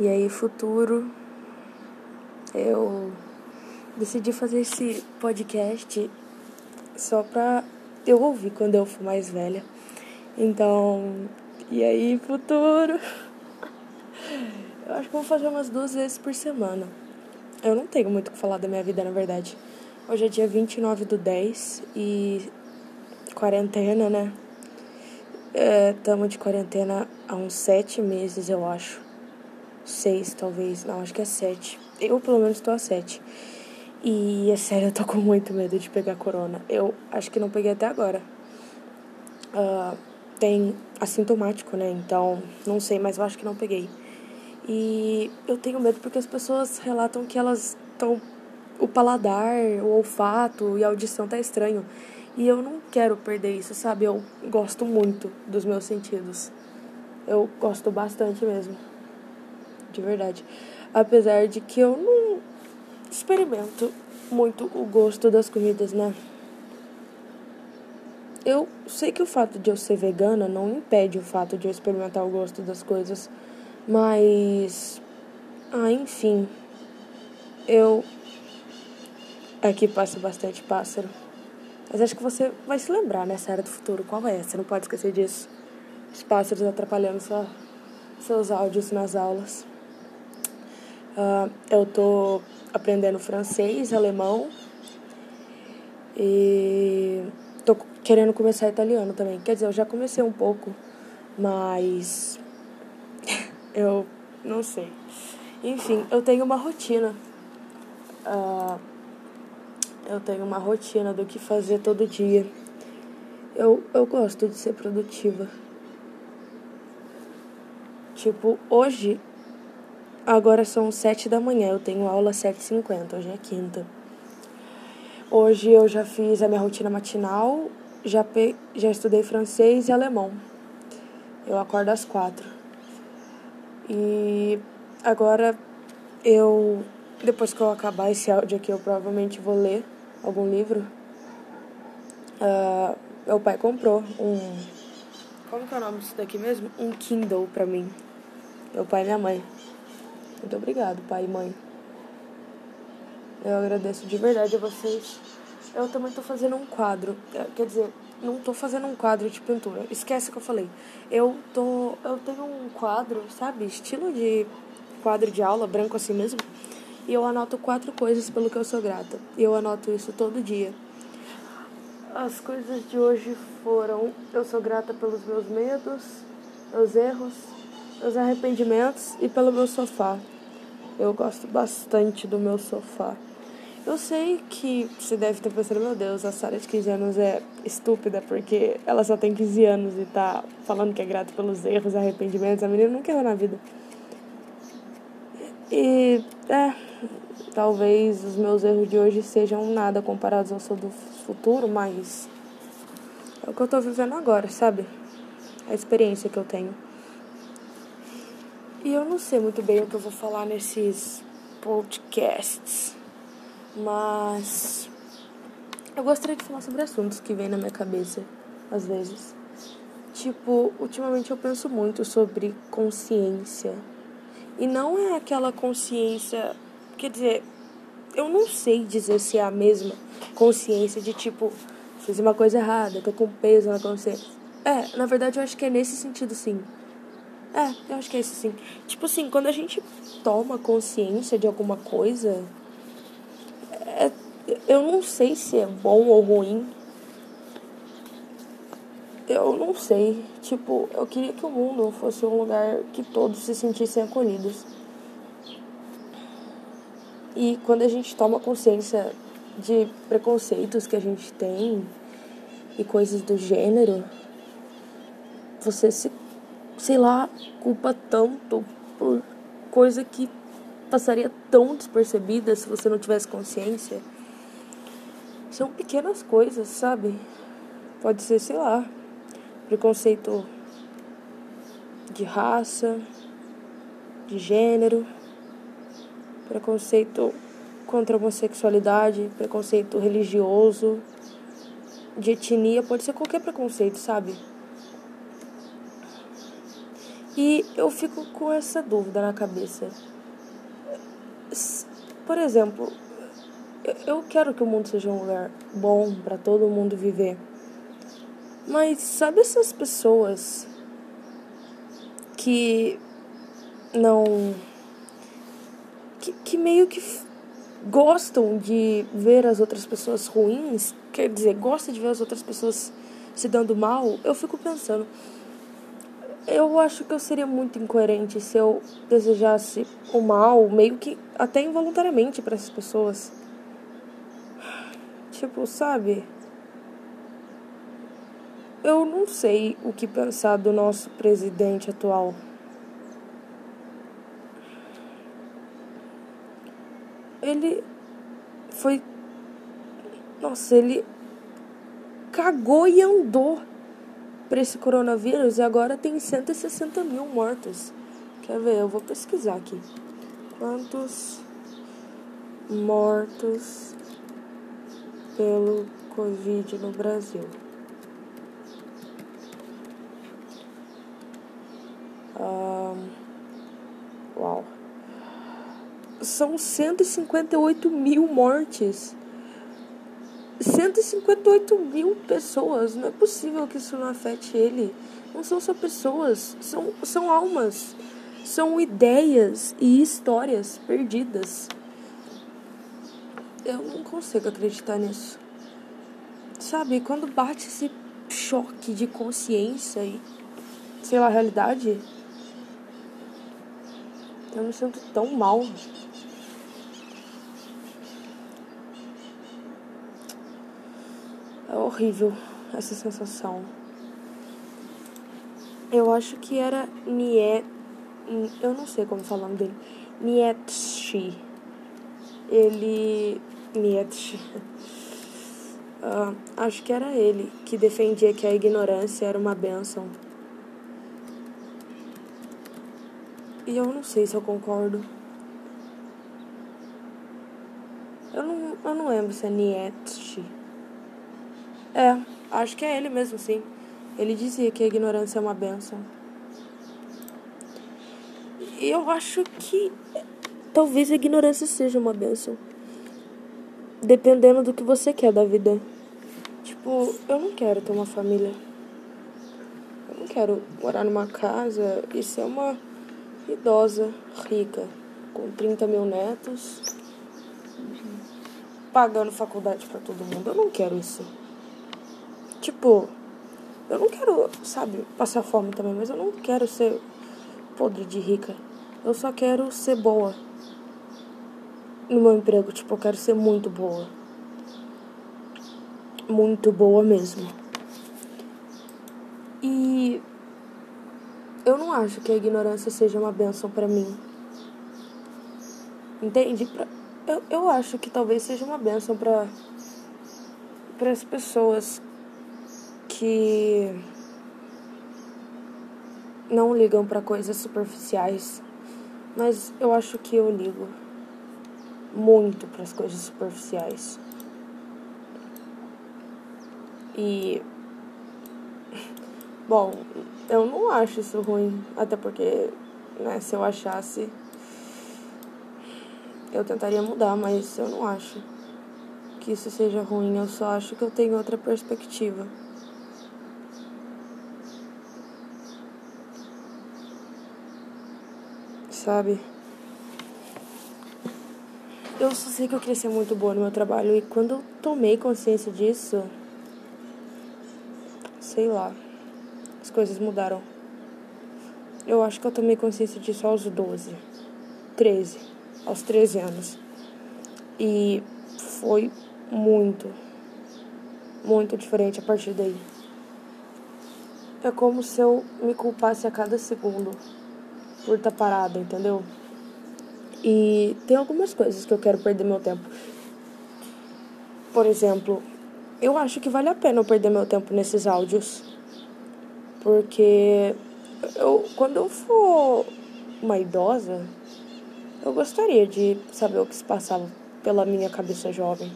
E aí, futuro, eu decidi fazer esse podcast só pra eu ouvir quando eu for mais velha. Então, e aí, futuro? Eu acho que vou fazer umas duas vezes por semana. Eu não tenho muito o que falar da minha vida, na verdade. Hoje é dia 29 do 10 e quarentena, né? Estamos é, de quarentena há uns sete meses, eu acho seis, talvez. Não, acho que é sete. Eu, pelo menos, estou a sete. E é sério, eu tô com muito medo de pegar corona. Eu acho que não peguei até agora. Uh, tem assintomático, né? Então, não sei, mas eu acho que não peguei. E eu tenho medo porque as pessoas relatam que elas estão. O paladar, o olfato e a audição tá estranho. E eu não quero perder isso, sabe? Eu gosto muito dos meus sentidos. Eu gosto bastante mesmo de verdade. Apesar de que eu não experimento muito o gosto das comidas, né? Eu sei que o fato de eu ser vegana não impede o fato de eu experimentar o gosto das coisas, mas. Ah, enfim. Eu. Aqui passa bastante pássaro. Mas acho que você vai se lembrar nessa era do futuro qual é. Você não pode esquecer disso. Os pássaros atrapalhando sua, seus áudios nas aulas. Uh, eu tô aprendendo francês, alemão e tô querendo começar italiano também. Quer dizer, eu já comecei um pouco, mas eu não sei. Enfim, eu tenho uma rotina. Uh, eu tenho uma rotina do que fazer todo dia. Eu, eu gosto de ser produtiva. Tipo, hoje Agora são sete da manhã, eu tenho aula às sete e cinquenta, hoje é quinta. Hoje eu já fiz a minha rotina matinal, já, pe... já estudei francês e alemão. Eu acordo às quatro. E agora eu, depois que eu acabar esse áudio aqui, eu provavelmente vou ler algum livro. Uh, meu pai comprou um. Como que é o nome disso daqui mesmo? Um Kindle pra mim. Meu pai e minha mãe. Muito obrigado, pai e mãe. Eu agradeço de verdade a vocês. Eu também tô fazendo um quadro. É, quer dizer, não tô fazendo um quadro de pintura. Esquece o que eu falei. Eu tô. Eu tenho um quadro, sabe? Estilo de quadro de aula, branco assim mesmo. E eu anoto quatro coisas pelo que eu sou grata. E eu anoto isso todo dia. As coisas de hoje foram: eu sou grata pelos meus medos, meus erros, meus arrependimentos e pelo meu sofá. Eu gosto bastante do meu sofá. Eu sei que você deve estar pensando, meu Deus, a Sara de 15 anos é estúpida porque ela só tem 15 anos e tá falando que é grata pelos erros, arrependimentos. A menina nunca errou na vida. E, é, talvez os meus erros de hoje sejam nada comparados ao seu do futuro, mas é o que eu tô vivendo agora, sabe? A experiência que eu tenho. E eu não sei muito bem o que eu vou falar nesses podcasts, mas eu gostaria de falar sobre assuntos que vêm na minha cabeça às vezes. Tipo, ultimamente eu penso muito sobre consciência. E não é aquela consciência, quer dizer, eu não sei dizer se é a mesma consciência de tipo, fiz uma coisa errada, tô com peso na consciência. É, na verdade eu acho que é nesse sentido sim. É, eu acho que é isso sim. Tipo assim, quando a gente toma consciência de alguma coisa, é, eu não sei se é bom ou ruim. Eu não sei. Tipo, eu queria que o mundo fosse um lugar que todos se sentissem acolhidos. E quando a gente toma consciência de preconceitos que a gente tem e coisas do gênero, você se sei lá, culpa tanto por coisa que passaria tão despercebida se você não tivesse consciência. São pequenas coisas, sabe? Pode ser, sei lá, preconceito de raça, de gênero, preconceito contra a homossexualidade, preconceito religioso, de etnia, pode ser qualquer preconceito, sabe? E eu fico com essa dúvida na cabeça. Por exemplo, eu quero que o mundo seja um lugar bom para todo mundo viver. Mas sabe essas pessoas que não. que, que meio que gostam de ver as outras pessoas ruins, quer dizer, gosta de ver as outras pessoas se dando mal, eu fico pensando. Eu acho que eu seria muito incoerente se eu desejasse o mal, meio que até involuntariamente para essas pessoas. Tipo, sabe? Eu não sei o que pensar do nosso presidente atual. Ele foi. Nossa, ele cagou e andou para esse coronavírus e agora tem 160 mil mortos. Quer ver? Eu vou pesquisar aqui. Quantos mortos pelo Covid no Brasil? Um, uau. São 158 mil mortes. 158 mil pessoas. Não é possível que isso não afete ele. Não são só pessoas, são, são almas. São ideias e histórias perdidas. Eu não consigo acreditar nisso. Sabe, quando bate esse choque de consciência e, sei lá, realidade, eu me sinto tão mal. É horrível essa sensação. Eu acho que era Niet. Eu não sei como falar o nome dele. Nietzsche. Ele. Nietzsche. Uh, acho que era ele que defendia que a ignorância era uma benção. E eu não sei se eu concordo. Eu não, eu não lembro se é Nietzsche. É, acho que é ele mesmo, sim. Ele dizia que a ignorância é uma benção. E eu acho que talvez a ignorância seja uma benção. Dependendo do que você quer da vida. Tipo, eu não quero ter uma família. Eu não quero morar numa casa e ser uma idosa, rica, com 30 mil netos, pagando faculdade para todo mundo. Eu não quero isso. Tipo, eu não quero, sabe, passar fome também, mas eu não quero ser podre de rica. Eu só quero ser boa no meu emprego. Tipo, eu quero ser muito boa. Muito boa mesmo. E eu não acho que a ignorância seja uma benção para mim. Entende? Pra, eu, eu acho que talvez seja uma benção para para as pessoas que não ligam para coisas superficiais, mas eu acho que eu ligo muito para as coisas superficiais. E bom, eu não acho isso ruim, até porque, né, se eu achasse, eu tentaria mudar, mas eu não acho que isso seja ruim, eu só acho que eu tenho outra perspectiva. Sabe? Eu só sei que eu ser muito boa no meu trabalho e quando eu tomei consciência disso, sei lá as coisas mudaram. Eu acho que eu tomei consciência disso aos 12, 13, aos 13 anos. E foi muito, muito diferente a partir daí. É como se eu me culpasse a cada segundo por estar parada, entendeu? E tem algumas coisas que eu quero perder meu tempo. Por exemplo, eu acho que vale a pena eu perder meu tempo nesses áudios. Porque eu, quando eu for uma idosa, eu gostaria de saber o que se passava pela minha cabeça jovem.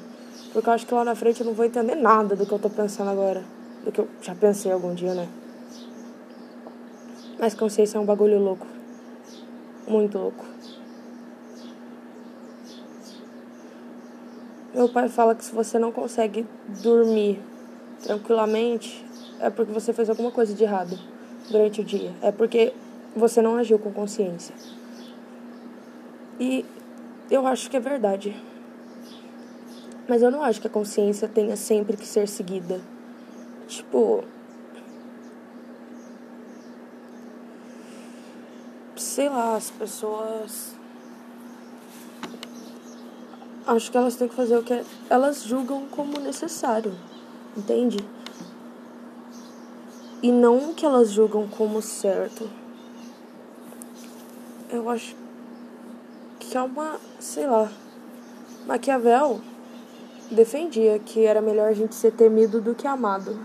Porque eu acho que lá na frente eu não vou entender nada do que eu tô pensando agora. Do que eu já pensei algum dia, né? Mas consciência é um bagulho louco. Muito louco. Meu pai fala que se você não consegue dormir tranquilamente, é porque você fez alguma coisa de errado durante o dia. É porque você não agiu com consciência. E eu acho que é verdade. Mas eu não acho que a consciência tenha sempre que ser seguida. Tipo. Sei lá, as pessoas. Acho que elas têm que fazer o que elas julgam como necessário. Entende? E não o que elas julgam como certo. Eu acho que é uma. Sei lá. Maquiavel defendia que era melhor a gente ser temido do que amado.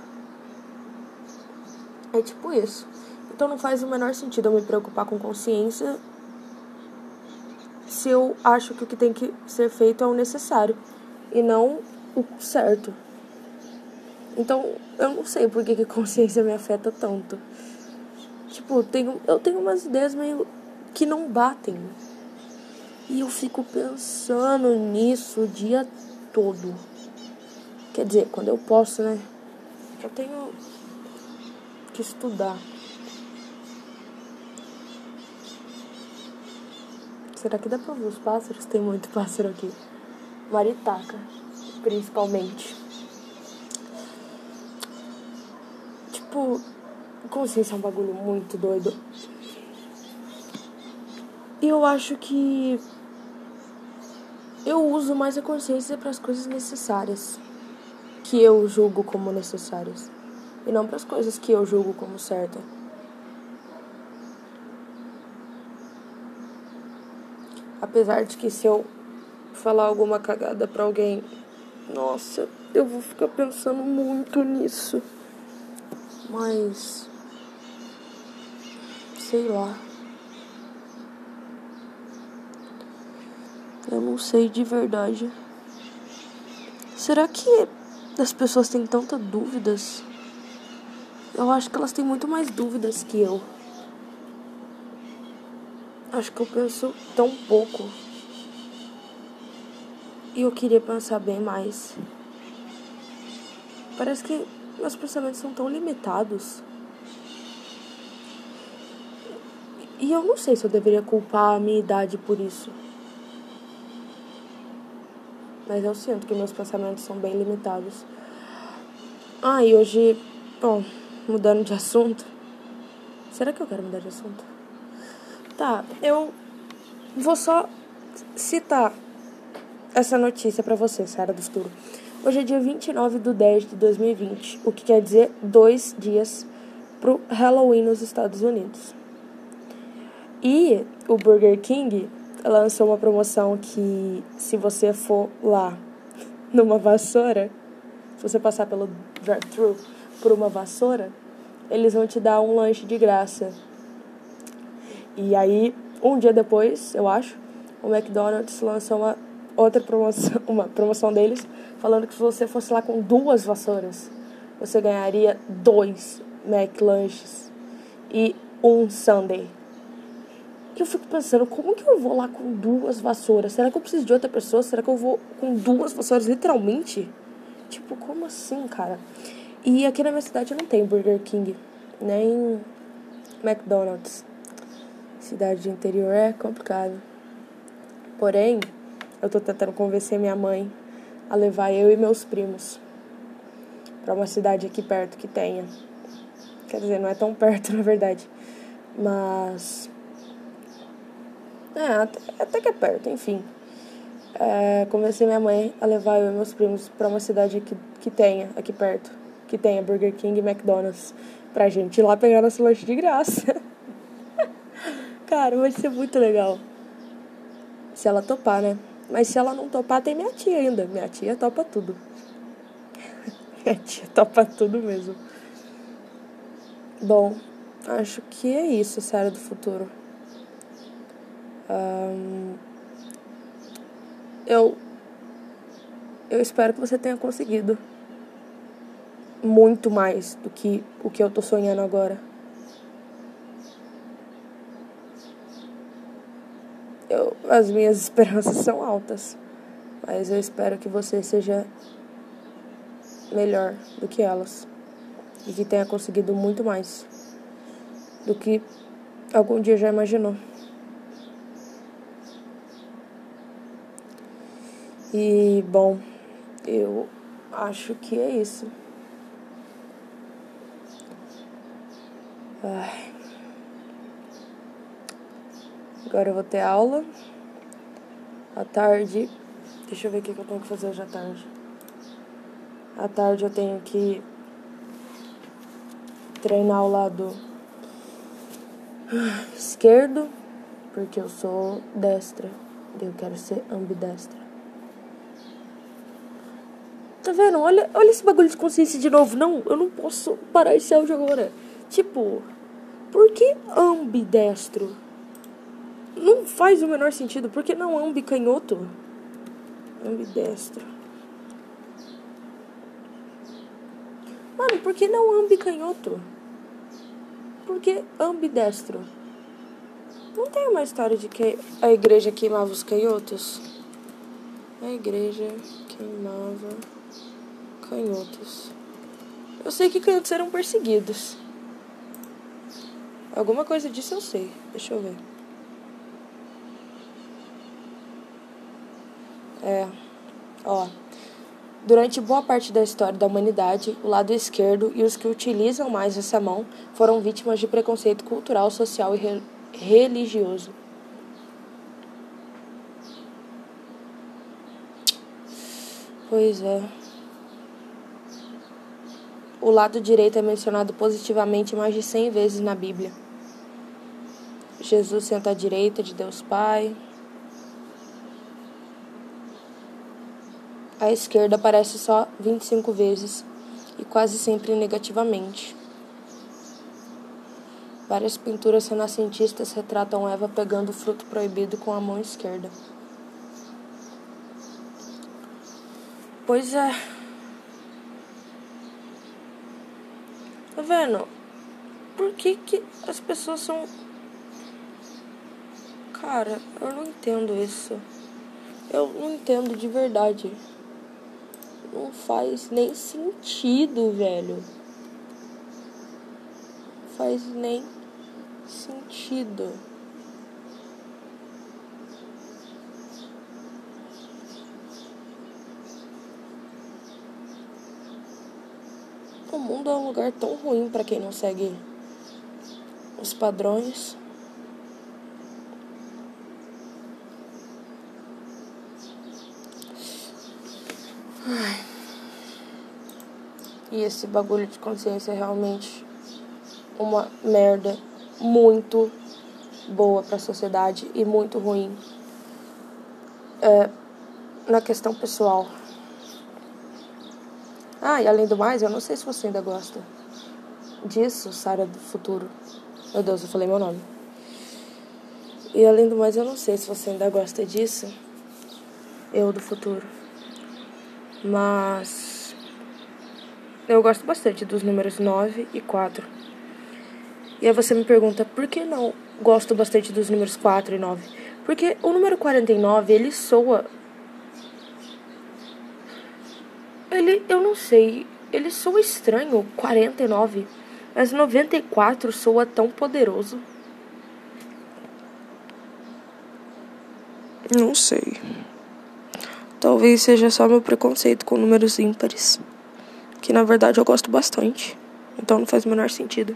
É tipo isso. Então não faz o menor sentido eu me preocupar com consciência se eu acho que o que tem que ser feito é o necessário e não o certo. Então eu não sei por que, que consciência me afeta tanto. Tipo, tenho, eu tenho umas ideias meio que não batem. E eu fico pensando nisso o dia todo. Quer dizer, quando eu posso, né? Eu tenho que estudar. Será que dá pra ouvir os pássaros? Tem muito pássaro aqui. Maritaca, principalmente. Tipo, consciência é um bagulho muito doido. E eu acho que eu uso mais a consciência para as coisas necessárias, que eu julgo como necessárias, e não para as coisas que eu julgo como certa. Apesar de que se eu falar alguma cagada para alguém, nossa, eu vou ficar pensando muito nisso. Mas sei lá. Eu não sei de verdade. Será que as pessoas têm tantas dúvidas? Eu acho que elas têm muito mais dúvidas que eu. Acho que eu penso tão pouco. E eu queria pensar bem mais. Parece que meus pensamentos são tão limitados. E eu não sei se eu deveria culpar a minha idade por isso. Mas eu sinto que meus pensamentos são bem limitados. Ah, e hoje, bom, mudando de assunto. Será que eu quero mudar de assunto? Tá, eu vou só citar essa notícia para você, Sara do Futuro. Hoje é dia 29 de 10 de 2020, o que quer dizer dois dias pro Halloween nos Estados Unidos. E o Burger King lançou uma promoção que se você for lá numa vassoura, se você passar pelo drive-thru por uma vassoura, eles vão te dar um lanche de graça. E aí, um dia depois, eu acho, o McDonald's lançou uma outra promoção, uma promoção deles, falando que se você fosse lá com duas vassouras, você ganharia dois McLanches e um Sunday. Eu fico pensando, como que eu vou lá com duas vassouras? Será que eu preciso de outra pessoa? Será que eu vou com duas vassouras, literalmente? Tipo, como assim, cara? E aqui na minha cidade não tem Burger King, nem McDonald's. Cidade de interior é complicado. Porém, eu tô tentando convencer minha mãe a levar eu e meus primos para uma cidade aqui perto que tenha. Quer dizer, não é tão perto, na verdade. Mas é, até, até que é perto, enfim. É, convenci minha mãe a levar eu e meus primos para uma cidade que, que tenha, aqui perto, que tenha Burger King e McDonald's, pra gente ir lá pegar nosso lanche de graça. Cara, vai ser muito legal. Se ela topar, né? Mas se ela não topar, tem minha tia ainda. Minha tia topa tudo. minha tia topa tudo mesmo. Bom, acho que é isso, Série do Futuro. Um, eu, eu espero que você tenha conseguido muito mais do que o que eu tô sonhando agora. eu, as minhas esperanças são altas. Mas eu espero que você seja melhor do que elas. E que tenha conseguido muito mais do que algum dia já imaginou. E, bom, eu acho que é isso. Ai. Agora eu vou ter aula. À tarde. Deixa eu ver o que eu tenho que fazer hoje à tarde. À tarde eu tenho que treinar o lado esquerdo, porque eu sou destra. Eu quero ser ambidestra. Tá vendo? Olha, olha esse bagulho de consciência de novo. Não, eu não posso parar esse áudio agora. Tipo, por que ambidestro? Não faz o menor sentido. Por que não ambicanhoto? Ambidestro. Mano, por que não ambicanhoto? Por que ambidestro? Não tem uma história de que a igreja queimava os canhotos? A igreja queimava canhotos. Eu sei que canhotos eram perseguidos. Alguma coisa disso eu sei. Deixa eu ver. É. Ó. Durante boa parte da história da humanidade, o lado esquerdo e os que utilizam mais essa mão foram vítimas de preconceito cultural, social e re religioso. Pois é. O lado direito é mencionado positivamente mais de 100 vezes na Bíblia. Jesus senta à direita de Deus Pai. A esquerda aparece só 25 vezes e quase sempre negativamente. Várias pinturas renascentistas retratam Eva pegando o fruto proibido com a mão esquerda. Pois é. Tá vendo? Por que, que as pessoas são. Cara, eu não entendo isso. Eu não entendo de verdade. Não faz nem sentido, velho. Faz nem sentido. O mundo é um lugar tão ruim para quem não segue os padrões. Ai. E esse bagulho de consciência é realmente uma merda muito boa para a sociedade e muito ruim é, na questão pessoal. Ah, e além do mais, eu não sei se você ainda gosta disso, Sara do futuro. Meu Deus, eu falei meu nome. E além do mais, eu não sei se você ainda gosta disso, eu do futuro. Mas eu gosto bastante dos números 9 e 4. E aí você me pergunta, por que não gosto bastante dos números 4 e 9? Porque o número 49, ele soa Ele, eu não sei, ele soa estranho, 49, mas 94 soa tão poderoso. Não sei. Talvez seja só meu preconceito com números ímpares. Que na verdade eu gosto bastante. Então não faz o menor sentido.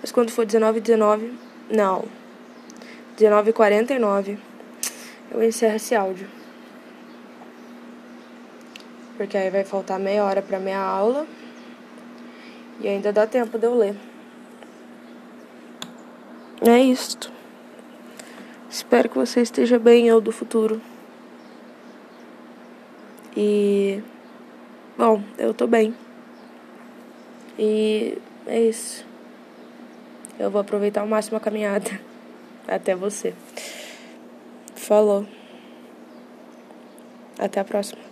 Mas quando for 19 19, não. 19 49, eu encerro esse áudio porque aí vai faltar meia hora para minha aula e ainda dá tempo de eu ler. É isto. Espero que você esteja bem, eu do futuro. E. Bom, eu tô bem. E é isso. Eu vou aproveitar ao máximo a caminhada. Até você. Falou. Até a próxima.